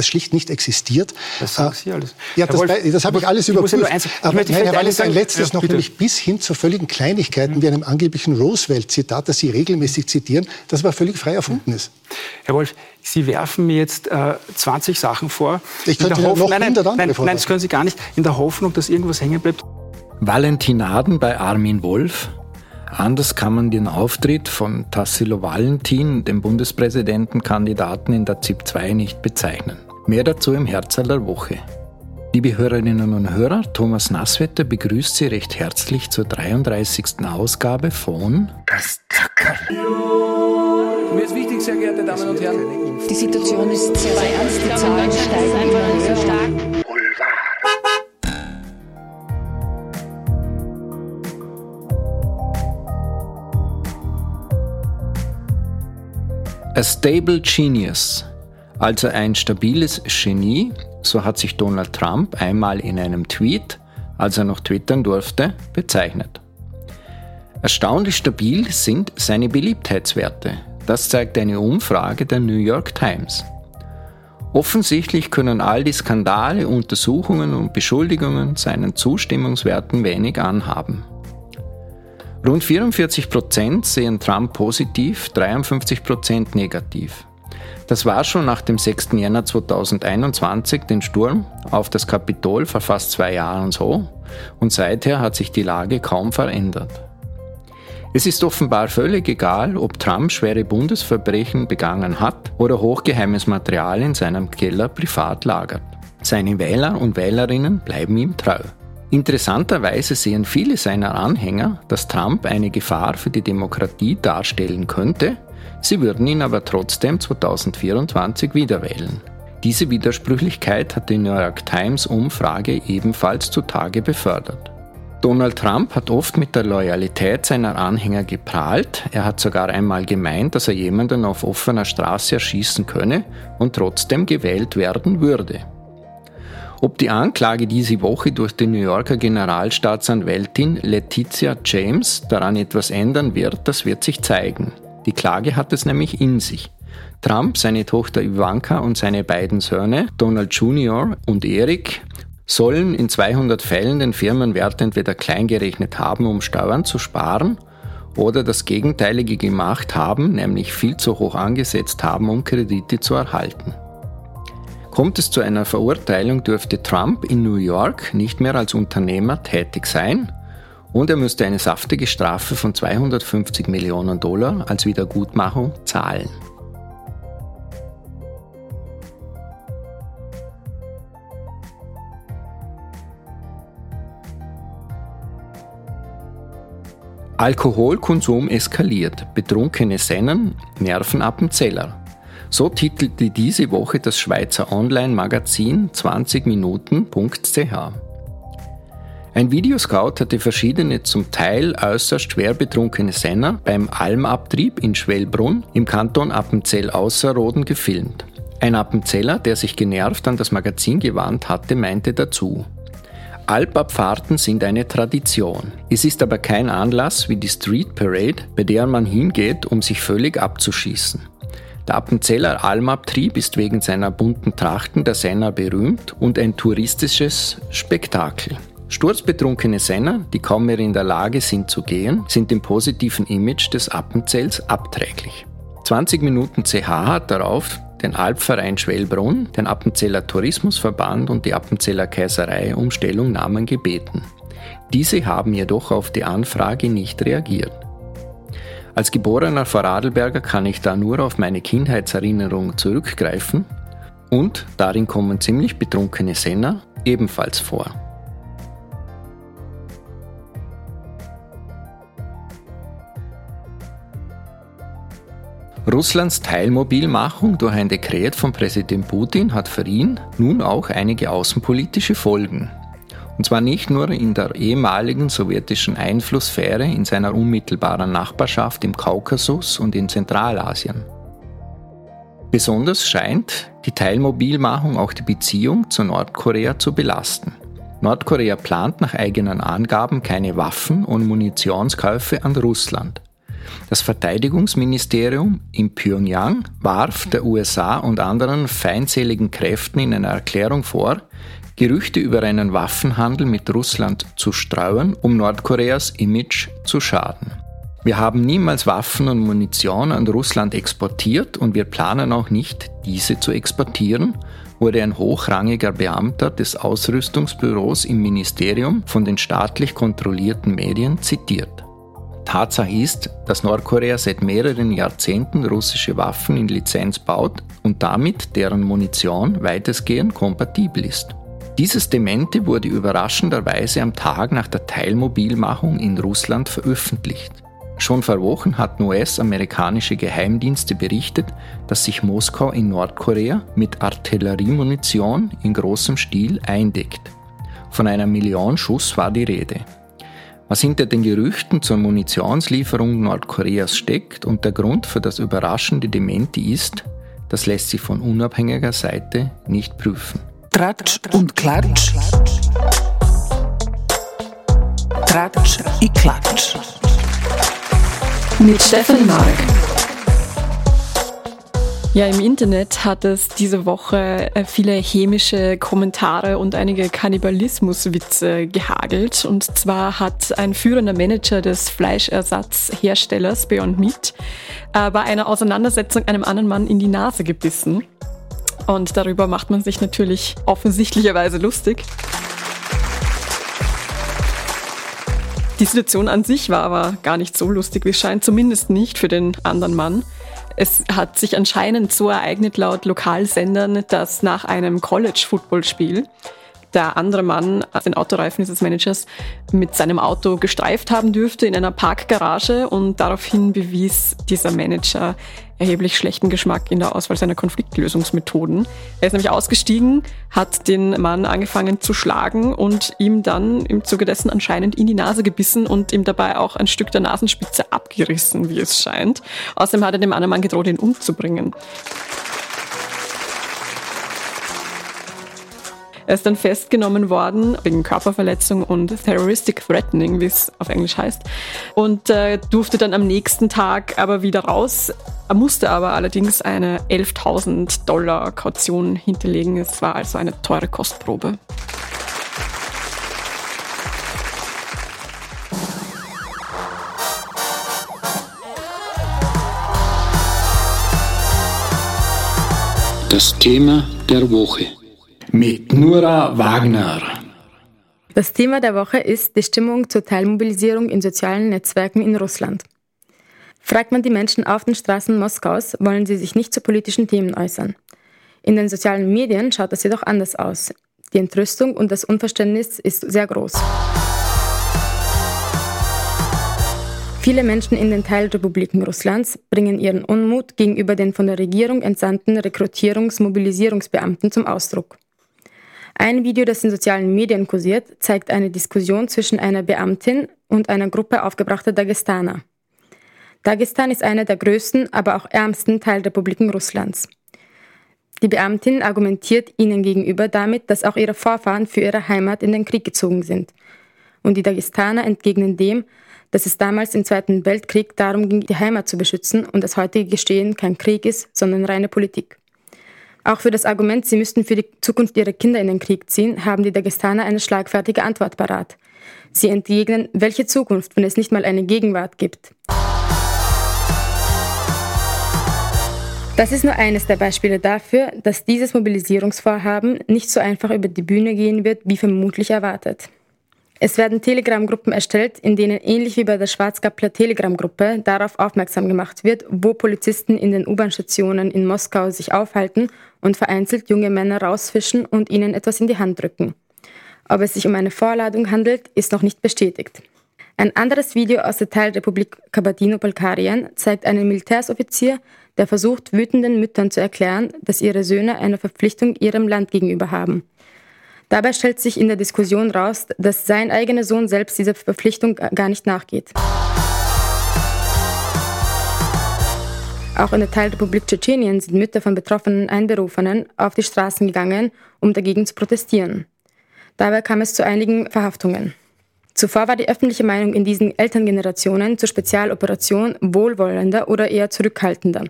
das schlicht nicht existiert. Das sagen Sie alles. Ja, das, Wolf, das habe ich alles ich überprüft. Eins, aber nein, Herr Wallis, ein letztes ja, noch, bitte. nämlich bis hin zu völligen Kleinigkeiten mhm. wie einem angeblichen Roosevelt-Zitat, das Sie regelmäßig zitieren, das aber völlig frei erfunden ist. Herr Wolf, Sie werfen mir jetzt äh, 20 Sachen vor. Ich könnte Hoffnung, noch nein, nein, nein, nein, das können Sie gar nicht. In der Hoffnung, dass irgendwas hängen bleibt. Valentinaden bei Armin Wolf. Anders kann man den Auftritt von Tassilo Valentin, dem Bundespräsidentenkandidaten in der ZIP 2, nicht bezeichnen. Mehr dazu im Herzl der Woche. Liebe Hörerinnen und Hörer, Thomas Nasswetter begrüßt Sie recht herzlich zur 33. Ausgabe von Das Zackerl. Mir ist wichtig, sehr geehrte Damen und Herren. Die Situation ist sehr, sehr ernst. Die Zahlen steigen immer sehr stark. A stable genius, also ein stabiles Genie, so hat sich Donald Trump einmal in einem Tweet, als er noch twittern durfte, bezeichnet. Erstaunlich stabil sind seine Beliebtheitswerte. Das zeigt eine Umfrage der New York Times. Offensichtlich können all die Skandale, Untersuchungen und Beschuldigungen seinen Zustimmungswerten wenig anhaben. Rund 44 Prozent sehen Trump positiv, 53 Prozent negativ. Das war schon nach dem 6. Jänner 2021, den Sturm auf das Kapitol vor fast zwei Jahren so, und seither hat sich die Lage kaum verändert. Es ist offenbar völlig egal, ob Trump schwere Bundesverbrechen begangen hat oder hochgeheimes Material in seinem Keller privat lagert. Seine Wähler und Wählerinnen bleiben ihm treu. Interessanterweise sehen viele seiner Anhänger, dass Trump eine Gefahr für die Demokratie darstellen könnte, sie würden ihn aber trotzdem 2024 wieder wählen. Diese Widersprüchlichkeit hat die New York Times Umfrage ebenfalls zutage befördert. Donald Trump hat oft mit der Loyalität seiner Anhänger geprahlt. Er hat sogar einmal gemeint, dass er jemanden auf offener Straße erschießen könne und trotzdem gewählt werden würde. Ob die Anklage diese Woche durch die New Yorker Generalstaatsanwältin Letizia James daran etwas ändern wird, das wird sich zeigen. Die Klage hat es nämlich in sich. Trump, seine Tochter Ivanka und seine beiden Söhne, Donald Jr. und Eric, sollen in 200 Fällen den Firmenwert entweder kleingerechnet haben, um Steuern zu sparen, oder das Gegenteilige gemacht haben, nämlich viel zu hoch angesetzt haben, um Kredite zu erhalten. Kommt es zu einer Verurteilung, dürfte Trump in New York nicht mehr als Unternehmer tätig sein und er müsste eine saftige Strafe von 250 Millionen Dollar als Wiedergutmachung zahlen. Alkoholkonsum eskaliert, betrunkene Sennen nerven Appenzeller. So titelte diese Woche das Schweizer Online-Magazin 20minuten.ch. Ein Videoscout hatte verschiedene zum Teil äußerst schwer betrunkene Senner beim Almabtrieb in Schwellbrunn im Kanton Appenzell-Ausserrhoden gefilmt. Ein Appenzeller, der sich genervt an das Magazin gewandt hatte, meinte dazu, Alpabfahrten sind eine Tradition. Es ist aber kein Anlass wie die Street Parade, bei der man hingeht, um sich völlig abzuschießen. Der Appenzeller Almabtrieb ist wegen seiner bunten Trachten der Senner berühmt und ein touristisches Spektakel. Sturzbetrunkene Senner, die kaum mehr in der Lage sind zu gehen, sind dem positiven Image des Appenzells abträglich. 20 Minuten CH hat darauf den Alpverein Schwellbrunn, den Appenzeller Tourismusverband und die Appenzeller Kaiserei um Stellungnahmen gebeten. Diese haben jedoch auf die Anfrage nicht reagiert. Als geborener Vorarlberger kann ich da nur auf meine Kindheitserinnerung zurückgreifen und darin kommen ziemlich betrunkene Senner ebenfalls vor. Russlands Teilmobilmachung durch ein Dekret von Präsident Putin hat für ihn nun auch einige außenpolitische Folgen. Und zwar nicht nur in der ehemaligen sowjetischen Einflusssphäre in seiner unmittelbaren Nachbarschaft im Kaukasus und in Zentralasien. Besonders scheint die Teilmobilmachung auch die Beziehung zu Nordkorea zu belasten. Nordkorea plant nach eigenen Angaben keine Waffen und Munitionskäufe an Russland. Das Verteidigungsministerium in Pyongyang warf der USA und anderen feindseligen Kräften in einer Erklärung vor, Gerüchte über einen Waffenhandel mit Russland zu streuen, um Nordkoreas Image zu schaden. Wir haben niemals Waffen und Munition an Russland exportiert und wir planen auch nicht, diese zu exportieren, wurde ein hochrangiger Beamter des Ausrüstungsbüros im Ministerium von den staatlich kontrollierten Medien zitiert. Tatsache ist, dass Nordkorea seit mehreren Jahrzehnten russische Waffen in Lizenz baut und damit deren Munition weitestgehend kompatibel ist. Dieses Demente wurde überraschenderweise am Tag nach der Teilmobilmachung in Russland veröffentlicht. Schon vor Wochen hatten US-amerikanische Geheimdienste berichtet, dass sich Moskau in Nordkorea mit Artilleriemunition in großem Stil eindeckt. Von einer Million Schuss war die Rede. Was hinter den Gerüchten zur Munitionslieferung Nordkoreas steckt und der Grund für das überraschende Dementi ist, das lässt sich von unabhängiger Seite nicht prüfen. Tratsch und Klatsch. Tratsch und Klatsch mit Stefan Mark. Ja, im Internet hat es diese Woche äh, viele chemische Kommentare und einige Kannibalismuswitze gehagelt. Und zwar hat ein führender Manager des Fleischersatzherstellers Beyond Meat äh, bei einer Auseinandersetzung einem anderen Mann in die Nase gebissen. Und darüber macht man sich natürlich offensichtlicherweise lustig. Die Situation an sich war aber gar nicht so lustig, wie es scheint, zumindest nicht für den anderen Mann. Es hat sich anscheinend so ereignet laut Lokalsendern, dass nach einem College-Football-Spiel der andere Mann den Autoreifen dieses Managers mit seinem Auto gestreift haben dürfte in einer Parkgarage und daraufhin bewies dieser Manager erheblich schlechten Geschmack in der Auswahl seiner Konfliktlösungsmethoden. Er ist nämlich ausgestiegen, hat den Mann angefangen zu schlagen und ihm dann im Zuge dessen anscheinend in die Nase gebissen und ihm dabei auch ein Stück der Nasenspitze abgerissen, wie es scheint. Außerdem hat er dem anderen Mann gedroht, ihn umzubringen. Er ist dann festgenommen worden wegen Körperverletzung und Terroristic Threatening, wie es auf Englisch heißt, und äh, durfte dann am nächsten Tag aber wieder raus. Er musste aber allerdings eine 11.000 Dollar Kaution hinterlegen. Es war also eine teure Kostprobe. Das Thema der Woche mit Nura Wagner. Das Thema der Woche ist die Stimmung zur Teilmobilisierung in sozialen Netzwerken in Russland. Fragt man die Menschen auf den Straßen Moskaus, wollen sie sich nicht zu politischen Themen äußern. In den sozialen Medien schaut das jedoch anders aus. Die Entrüstung und das Unverständnis ist sehr groß. Viele Menschen in den Teilrepubliken Russlands bringen ihren Unmut gegenüber den von der Regierung entsandten Rekrutierungs-Mobilisierungsbeamten zum Ausdruck. Ein Video, das in sozialen Medien kursiert, zeigt eine Diskussion zwischen einer Beamtin und einer Gruppe aufgebrachter Dagestaner. Dagestan ist eine der größten, aber auch ärmsten Teilrepubliken Russlands. Die Beamtin argumentiert ihnen gegenüber damit, dass auch ihre Vorfahren für ihre Heimat in den Krieg gezogen sind. Und die Dagestaner entgegnen dem, dass es damals im Zweiten Weltkrieg darum ging, die Heimat zu beschützen und das heutige Geschehen kein Krieg ist, sondern reine Politik. Auch für das Argument, sie müssten für die Zukunft ihrer Kinder in den Krieg ziehen, haben die Dagestaner eine schlagfertige Antwort parat. Sie entgegnen, welche Zukunft, wenn es nicht mal eine Gegenwart gibt. Das ist nur eines der Beispiele dafür, dass dieses Mobilisierungsvorhaben nicht so einfach über die Bühne gehen wird, wie vermutlich erwartet. Es werden Telegram-Gruppen erstellt, in denen ähnlich wie bei der Schwarzgappler Telegram-Gruppe darauf aufmerksam gemacht wird, wo Polizisten in den U-Bahn-Stationen in Moskau sich aufhalten und vereinzelt junge Männer rausfischen und ihnen etwas in die Hand drücken. Ob es sich um eine Vorladung handelt, ist noch nicht bestätigt. Ein anderes Video aus der Teilrepublik Kabardino-Balkarien zeigt einen Militärsoffizier, der versucht, wütenden Müttern zu erklären, dass ihre Söhne eine Verpflichtung ihrem Land gegenüber haben. Dabei stellt sich in der Diskussion raus, dass sein eigener Sohn selbst dieser Verpflichtung gar nicht nachgeht. Auch in der Teilrepublik Tschetschenien sind Mütter von betroffenen Einberufenen auf die Straßen gegangen, um dagegen zu protestieren. Dabei kam es zu einigen Verhaftungen. Zuvor war die öffentliche Meinung in diesen Elterngenerationen zur Spezialoperation wohlwollender oder eher zurückhaltender.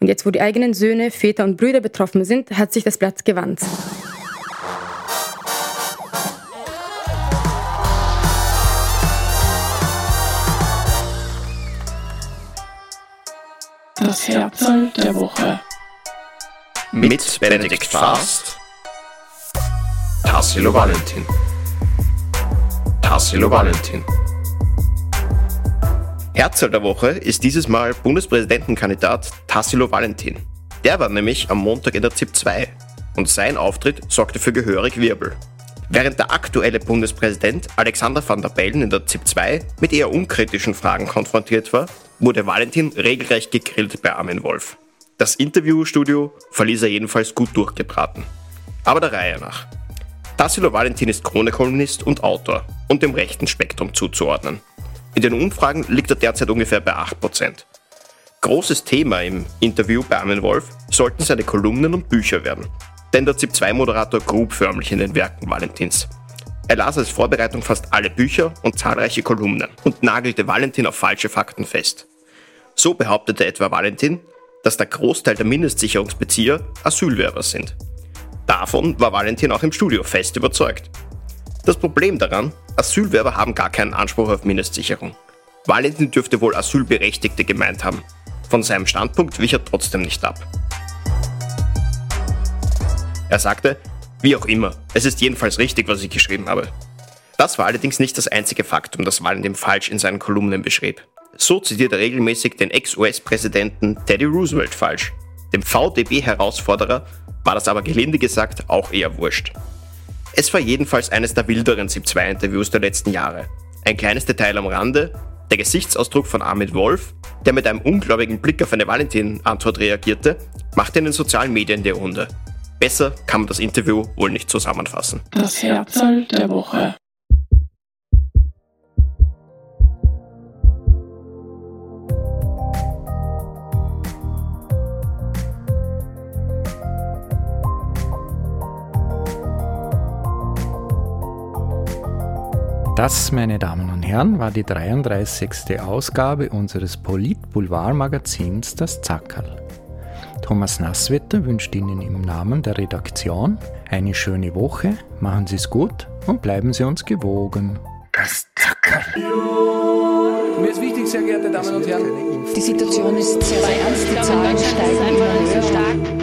Und jetzt, wo die eigenen Söhne, Väter und Brüder betroffen sind, hat sich das Blatt gewandt. Das Herzl der Woche. Mit Benedikt Fast. Tassilo Valentin. Tassilo Valentin. Herzl der Woche ist dieses Mal Bundespräsidentenkandidat Tassilo Valentin. Der war nämlich am Montag in der ZIP 2 und sein Auftritt sorgte für gehörig Wirbel. Während der aktuelle Bundespräsident Alexander van der Bellen in der ZIP 2 mit eher unkritischen Fragen konfrontiert war, wurde Valentin regelrecht gegrillt bei Armin Wolf. Das Interviewstudio verließ er jedenfalls gut durchgebraten. Aber der Reihe nach. Tassilo Valentin ist Krone-Kolumnist und Autor und dem rechten Spektrum zuzuordnen. In den Umfragen liegt er derzeit ungefähr bei 8%. Großes Thema im Interview bei Armin Wolf sollten seine Kolumnen und Bücher werden. Denn der ZIP-2-Moderator grub förmlich in den Werken Valentins. Er las als Vorbereitung fast alle Bücher und zahlreiche Kolumnen und nagelte Valentin auf falsche Fakten fest. So behauptete etwa Valentin, dass der Großteil der Mindestsicherungsbezieher Asylwerber sind. Davon war Valentin auch im Studio fest überzeugt. Das Problem daran, Asylwerber haben gar keinen Anspruch auf Mindestsicherung. Valentin dürfte wohl Asylberechtigte gemeint haben. Von seinem Standpunkt wich er trotzdem nicht ab. Er sagte, wie auch immer, es ist jedenfalls richtig, was ich geschrieben habe. Das war allerdings nicht das einzige Faktum, das Valentin falsch in seinen Kolumnen beschrieb. So zitiert er regelmäßig den Ex-US-Präsidenten Teddy Roosevelt falsch. Dem VDB-Herausforderer war das aber gelinde gesagt auch eher wurscht. Es war jedenfalls eines der wilderen ZIP-2-Interviews der letzten Jahre. Ein kleines Detail am Rande, der Gesichtsausdruck von Armin Wolf, der mit einem ungläubigen Blick auf eine Valentin-Antwort reagierte, machte in den sozialen Medien die Runde. Besser kann man das Interview wohl nicht zusammenfassen. Das Herzl der Woche. Das, meine Damen und Herren, war die 33. Ausgabe unseres Polit-Boulevard-Magazins Das Zackerl. Thomas Nasswetter wünscht Ihnen im Namen der Redaktion eine schöne Woche, machen Sie es gut und bleiben Sie uns gewogen. Das Zackerl. Mir ist wichtig, sehr geehrte Damen und Herren. Die Situation ist sehr ernst, die Zahlen steigen immer höher.